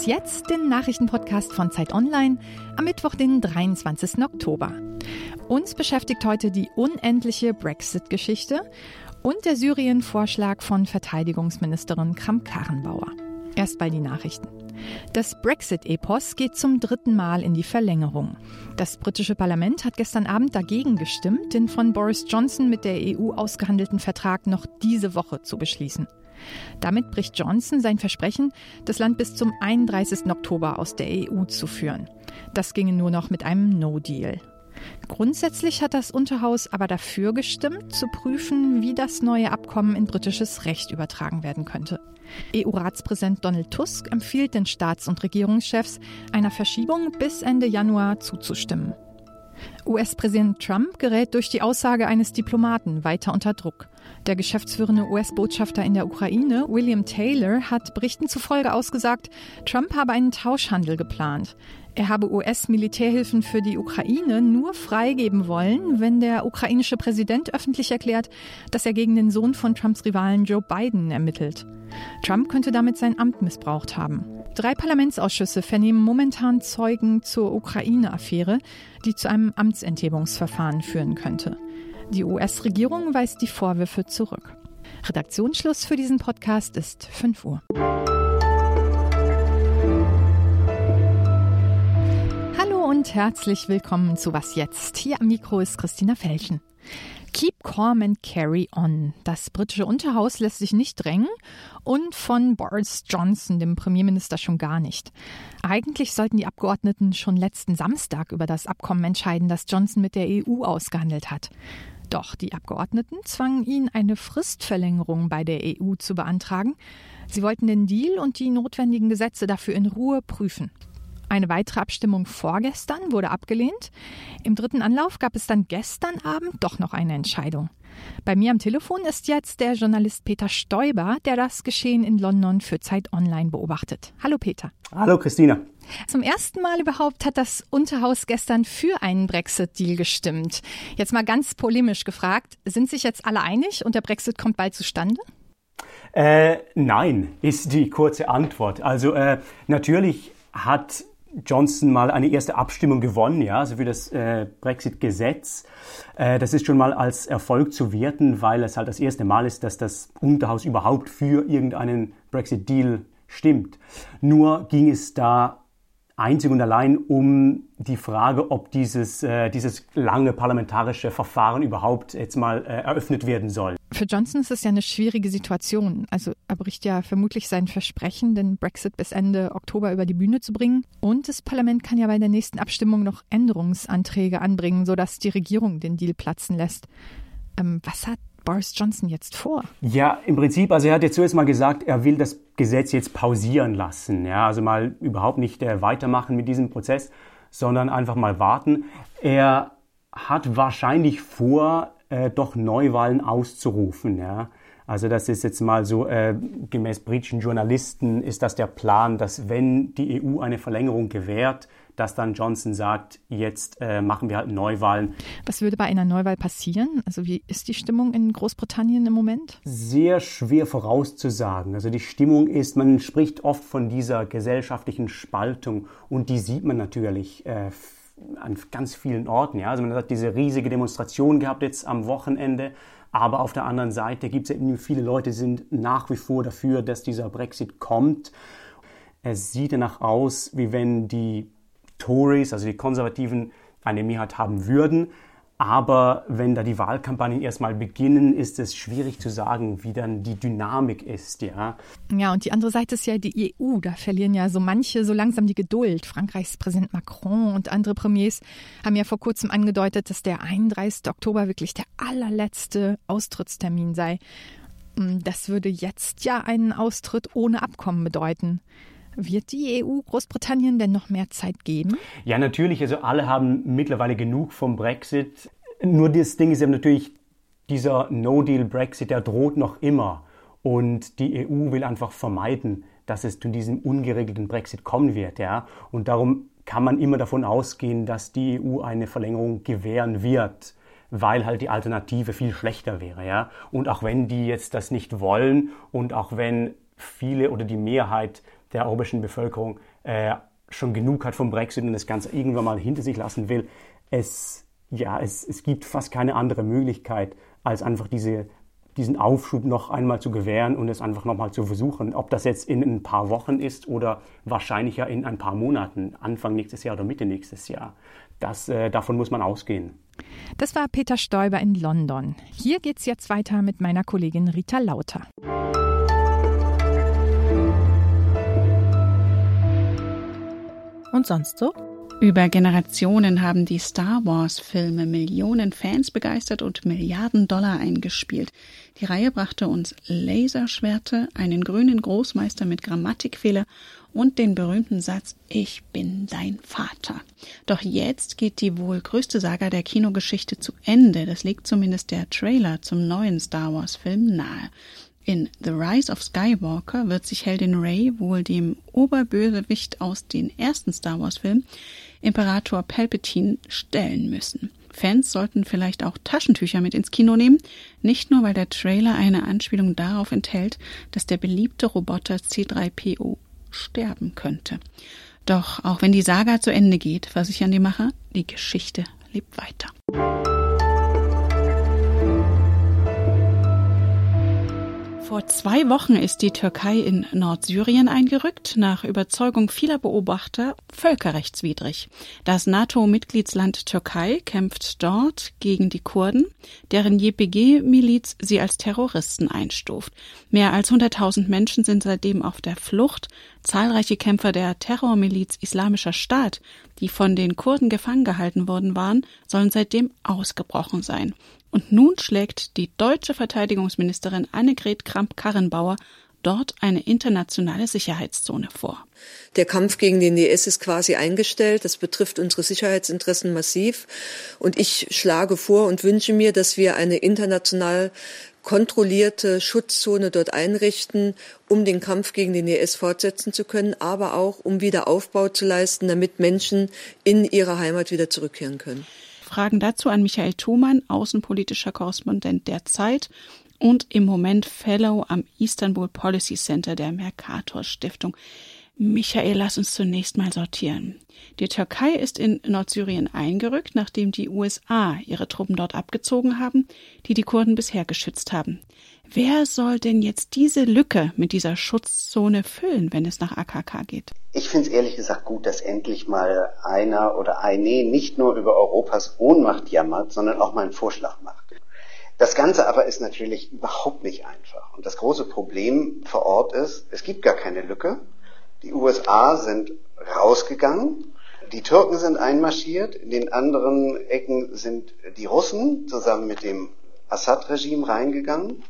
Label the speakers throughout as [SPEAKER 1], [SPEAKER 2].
[SPEAKER 1] Was jetzt? Den Nachrichtenpodcast von Zeit Online am Mittwoch, den 23. Oktober. Uns beschäftigt heute die unendliche Brexit-Geschichte und der Syrien-Vorschlag von Verteidigungsministerin Kramp-Karrenbauer. Erstmal die Nachrichten. Das Brexit-Epos geht zum dritten Mal in die Verlängerung. Das britische Parlament hat gestern Abend dagegen gestimmt, den von Boris Johnson mit der EU ausgehandelten Vertrag noch diese Woche zu beschließen. Damit bricht Johnson sein Versprechen, das Land bis zum 31. Oktober aus der EU zu führen. Das ginge nur noch mit einem No-Deal. Grundsätzlich hat das Unterhaus aber dafür gestimmt, zu prüfen, wie das neue Abkommen in britisches Recht übertragen werden könnte. EU-Ratspräsident Donald Tusk empfiehlt den Staats- und Regierungschefs, einer Verschiebung bis Ende Januar zuzustimmen. US-Präsident Trump gerät durch die Aussage eines Diplomaten weiter unter Druck. Der geschäftsführende US-Botschafter in der Ukraine, William Taylor, hat Berichten zufolge ausgesagt, Trump habe einen Tauschhandel geplant. Er habe US-Militärhilfen für die Ukraine nur freigeben wollen, wenn der ukrainische Präsident öffentlich erklärt, dass er gegen den Sohn von Trumps Rivalen Joe Biden ermittelt. Trump könnte damit sein Amt missbraucht haben. Drei Parlamentsausschüsse vernehmen momentan Zeugen zur Ukraine-Affäre, die zu einem Amtsenthebungsverfahren führen könnte. Die US-Regierung weist die Vorwürfe zurück. Redaktionsschluss für diesen Podcast ist 5 Uhr. Hallo und herzlich willkommen zu Was jetzt? Hier am Mikro ist Christina Felschen. Keep calm and carry on. Das britische Unterhaus lässt sich nicht drängen und von Boris Johnson, dem Premierminister, schon gar nicht. Eigentlich sollten die Abgeordneten schon letzten Samstag über das Abkommen entscheiden, das Johnson mit der EU ausgehandelt hat. Doch die Abgeordneten zwangen ihn, eine Fristverlängerung bei der EU zu beantragen. Sie wollten den Deal und die notwendigen Gesetze dafür in Ruhe prüfen. Eine weitere Abstimmung vorgestern wurde abgelehnt. Im dritten Anlauf gab es dann gestern Abend doch noch eine Entscheidung. Bei mir am Telefon ist jetzt der Journalist Peter Stoiber, der das Geschehen in London für Zeit Online beobachtet. Hallo Peter.
[SPEAKER 2] Hallo Christina.
[SPEAKER 1] Zum ersten Mal überhaupt hat das Unterhaus gestern für einen Brexit-Deal gestimmt. Jetzt mal ganz polemisch gefragt, sind sich jetzt alle einig und der Brexit kommt bald zustande?
[SPEAKER 2] Äh, nein, ist die kurze Antwort. Also äh, natürlich hat Johnson mal eine erste Abstimmung gewonnen, ja, also für das äh, Brexit-Gesetz. Äh, das ist schon mal als Erfolg zu werten, weil es halt das erste Mal ist, dass das Unterhaus überhaupt für irgendeinen Brexit-Deal stimmt. Nur ging es da einzig und allein um die Frage, ob dieses, äh, dieses lange parlamentarische Verfahren überhaupt jetzt mal äh, eröffnet werden soll.
[SPEAKER 1] Für Johnson ist es ja eine schwierige Situation. Also er bricht ja vermutlich sein Versprechen, den Brexit bis Ende Oktober über die Bühne zu bringen. Und das Parlament kann ja bei der nächsten Abstimmung noch Änderungsanträge anbringen, sodass die Regierung den Deal platzen lässt. Ähm, was hat Boris Johnson jetzt vor?
[SPEAKER 2] Ja, im Prinzip, also er hat jetzt zuerst mal gesagt, er will das Gesetz jetzt pausieren lassen. Ja, also mal überhaupt nicht äh, weitermachen mit diesem Prozess, sondern einfach mal warten. Er hat wahrscheinlich vor, äh, doch Neuwahlen auszurufen. Ja. Also das ist jetzt mal so, äh, gemäß britischen Journalisten ist das der Plan, dass wenn die EU eine Verlängerung gewährt, dass dann Johnson sagt, jetzt äh, machen wir halt Neuwahlen.
[SPEAKER 1] Was würde bei einer Neuwahl passieren? Also wie ist die Stimmung in Großbritannien im Moment?
[SPEAKER 2] Sehr schwer vorauszusagen. Also die Stimmung ist, man spricht oft von dieser gesellschaftlichen Spaltung und die sieht man natürlich äh, an ganz vielen Orten. Ja? Also man hat diese riesige Demonstration gehabt jetzt am Wochenende. Aber auf der anderen Seite gibt es ja viele Leute, die sind nach wie vor dafür, dass dieser Brexit kommt. Es sieht danach aus, wie wenn die Tories, also die Konservativen, eine Mehrheit haben würden. Aber wenn da die Wahlkampagnen erstmal beginnen, ist es schwierig zu sagen, wie dann die Dynamik ist, ja.
[SPEAKER 1] Ja, und die andere Seite ist ja die EU. Da verlieren ja so manche so langsam die Geduld. Frankreichs Präsident Macron und andere Premiers haben ja vor kurzem angedeutet, dass der 31. Oktober wirklich der allerletzte Austrittstermin sei. Das würde jetzt ja einen Austritt ohne Abkommen bedeuten. Wird die EU Großbritannien denn noch mehr Zeit geben?
[SPEAKER 2] Ja, natürlich. Also alle haben mittlerweile genug vom Brexit. Nur das Ding ist ja natürlich, dieser No-Deal-Brexit, der droht noch immer. Und die EU will einfach vermeiden, dass es zu diesem ungeregelten Brexit kommen wird. Ja? Und darum kann man immer davon ausgehen, dass die EU eine Verlängerung gewähren wird, weil halt die Alternative viel schlechter wäre. Ja? Und auch wenn die jetzt das nicht wollen und auch wenn viele oder die Mehrheit der europäischen Bevölkerung äh, schon genug hat vom Brexit und das Ganze irgendwann mal hinter sich lassen will. Es, ja, es, es gibt fast keine andere Möglichkeit, als einfach diese, diesen Aufschub noch einmal zu gewähren und es einfach nochmal zu versuchen. Ob das jetzt in ein paar Wochen ist oder wahrscheinlich ja in ein paar Monaten, Anfang nächstes Jahr oder Mitte nächstes Jahr. Das, äh, davon muss man ausgehen.
[SPEAKER 1] Das war Peter Stoiber in London. Hier geht's jetzt weiter mit meiner Kollegin Rita Lauter.
[SPEAKER 3] Und sonst so?
[SPEAKER 4] Über Generationen haben die Star Wars-Filme Millionen Fans begeistert und Milliarden Dollar eingespielt. Die Reihe brachte uns Laserschwerte, einen grünen Großmeister mit Grammatikfehler und den berühmten Satz Ich bin dein Vater. Doch jetzt geht die wohl größte Saga der Kinogeschichte zu Ende. Das legt zumindest der Trailer zum neuen Star Wars-Film nahe. In The Rise of Skywalker wird sich Heldin Rey wohl dem Oberbösewicht aus den ersten Star Wars-Filmen Imperator Palpatine stellen müssen. Fans sollten vielleicht auch Taschentücher mit ins Kino nehmen, nicht nur weil der Trailer eine Anspielung darauf enthält, dass der beliebte Roboter C3PO sterben könnte. Doch auch wenn die Saga zu Ende geht, versichern die Macher, die Geschichte lebt weiter. Vor zwei Wochen ist die Türkei in Nordsyrien eingerückt, nach Überzeugung vieler Beobachter völkerrechtswidrig. Das NATO-Mitgliedsland Türkei kämpft dort gegen die Kurden, deren JPG-Miliz sie als Terroristen einstuft. Mehr als 100.000 Menschen sind seitdem auf der Flucht. Zahlreiche Kämpfer der Terrormiliz Islamischer Staat, die von den Kurden gefangen gehalten worden waren, sollen seitdem ausgebrochen sein. Und nun schlägt die deutsche Verteidigungsministerin Annegret Kramp-Karrenbauer dort eine internationale Sicherheitszone vor.
[SPEAKER 5] Der Kampf gegen den IS ist quasi eingestellt. Das betrifft unsere Sicherheitsinteressen massiv. Und ich schlage vor und wünsche mir, dass wir eine international kontrollierte Schutzzone dort einrichten, um den Kampf gegen den IS fortsetzen zu können, aber auch um wieder Aufbau zu leisten, damit Menschen in ihre Heimat wieder zurückkehren können.
[SPEAKER 4] Fragen dazu an Michael Thumann, außenpolitischer Korrespondent der Zeit und im Moment Fellow am Istanbul Policy Center der Mercator Stiftung. Michael, lass uns zunächst mal sortieren. Die Türkei ist in Nordsyrien eingerückt, nachdem die USA ihre Truppen dort abgezogen haben, die die Kurden bisher geschützt haben. Wer soll denn jetzt diese Lücke mit dieser Schutzzone füllen, wenn es nach AKK geht?
[SPEAKER 6] Ich finde es ehrlich gesagt gut, dass endlich mal einer oder eine nicht nur über Europas Ohnmacht jammert, sondern auch mal einen Vorschlag macht. Das Ganze aber ist natürlich überhaupt nicht einfach. Und das große Problem vor Ort ist, es gibt gar keine Lücke. Die USA sind rausgegangen. Die Türken sind einmarschiert. In den anderen Ecken sind die Russen zusammen mit dem Assad-Regime reingegangen.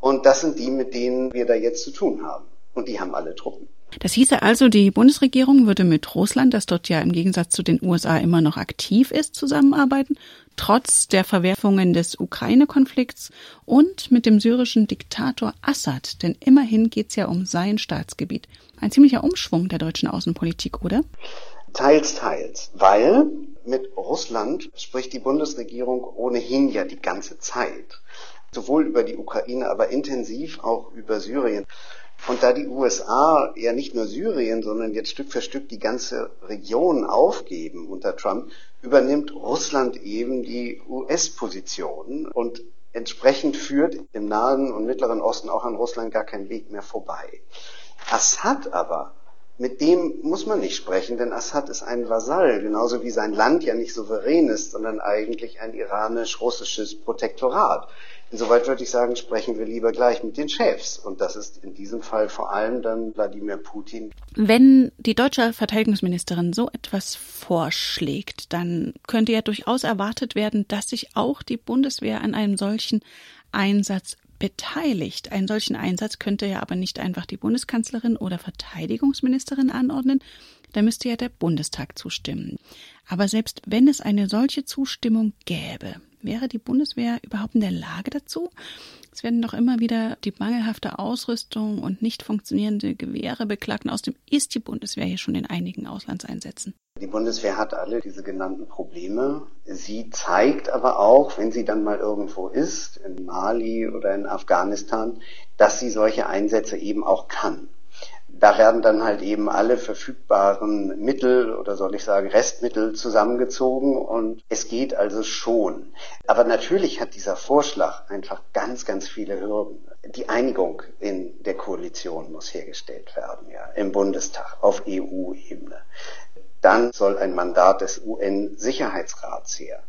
[SPEAKER 6] Und das sind die, mit denen wir da jetzt zu tun haben. Und die haben alle Truppen.
[SPEAKER 4] Das hieße also, die Bundesregierung würde mit Russland, das dort ja im Gegensatz zu den USA immer noch aktiv ist, zusammenarbeiten, trotz der Verwerfungen des Ukraine-Konflikts und mit dem syrischen Diktator Assad, denn immerhin geht es ja um sein Staatsgebiet. Ein ziemlicher Umschwung der deutschen Außenpolitik, oder?
[SPEAKER 6] Teils, teils, weil mit Russland spricht die Bundesregierung ohnehin ja die ganze Zeit sowohl über die Ukraine, aber intensiv auch über Syrien. Und da die USA ja nicht nur Syrien, sondern jetzt Stück für Stück die ganze Region aufgeben unter Trump, übernimmt Russland eben die US-Position und entsprechend führt im Nahen und Mittleren Osten auch an Russland gar kein Weg mehr vorbei. Assad aber, mit dem muss man nicht sprechen, denn Assad ist ein Vasall, genauso wie sein Land ja nicht souverän ist, sondern eigentlich ein iranisch-russisches Protektorat. Insoweit würde ich sagen, sprechen wir lieber gleich mit den Chefs. Und das ist in diesem Fall vor allem dann Wladimir Putin.
[SPEAKER 4] Wenn die deutsche Verteidigungsministerin so etwas vorschlägt, dann könnte ja durchaus erwartet werden, dass sich auch die Bundeswehr an einem solchen Einsatz beteiligt. Einen solchen Einsatz könnte ja aber nicht einfach die Bundeskanzlerin oder Verteidigungsministerin anordnen, da müsste ja der Bundestag zustimmen. Aber selbst wenn es eine solche Zustimmung gäbe, Wäre die Bundeswehr überhaupt in der Lage dazu? Es werden doch immer wieder die mangelhafte Ausrüstung und nicht funktionierende Gewehre beklagt. Und außerdem ist die Bundeswehr hier schon in einigen Auslandseinsätzen.
[SPEAKER 6] Die Bundeswehr hat alle diese genannten Probleme. Sie zeigt aber auch, wenn sie dann mal irgendwo ist, in Mali oder in Afghanistan, dass sie solche Einsätze eben auch kann. Da werden dann halt eben alle verfügbaren Mittel oder soll ich sagen Restmittel zusammengezogen und es geht also schon. Aber natürlich hat dieser Vorschlag einfach ganz, ganz viele Hürden. Die Einigung in der Koalition muss hergestellt werden, ja, im Bundestag, auf EU-Ebene. Dann soll ein Mandat des UN-Sicherheitsrats her.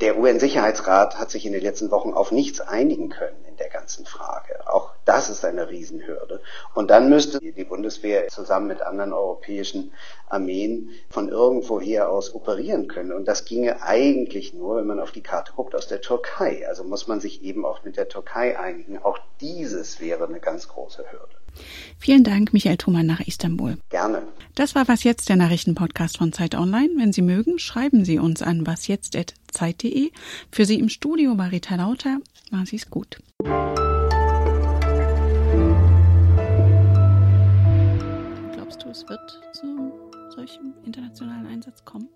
[SPEAKER 6] Der UN-Sicherheitsrat hat sich in den letzten Wochen auf nichts einigen können in der ganzen Frage. Auch das ist eine Riesenhürde. Und dann müsste die Bundeswehr zusammen mit anderen europäischen Armeen von irgendwoher aus operieren können. Und das ginge eigentlich nur, wenn man auf die Karte guckt, aus der Türkei. Also muss man sich eben auch mit der Türkei einigen. Auch dieses wäre eine ganz große Hürde.
[SPEAKER 4] Vielen Dank, Michael Thumann nach Istanbul.
[SPEAKER 6] Gerne.
[SPEAKER 4] Das war Was Jetzt, der Nachrichtenpodcast von Zeit Online. Wenn Sie mögen, schreiben Sie uns an wasjetzt.zeit.de. Für Sie im Studio war Rita Lauter. Machen Sie es gut. Glaubst du, es wird zu solchem internationalen Einsatz kommen?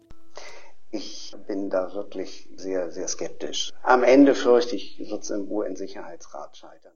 [SPEAKER 6] Ich bin da wirklich sehr, sehr skeptisch. Am Ende fürchte ich, wird es im UN-Sicherheitsrat scheitern.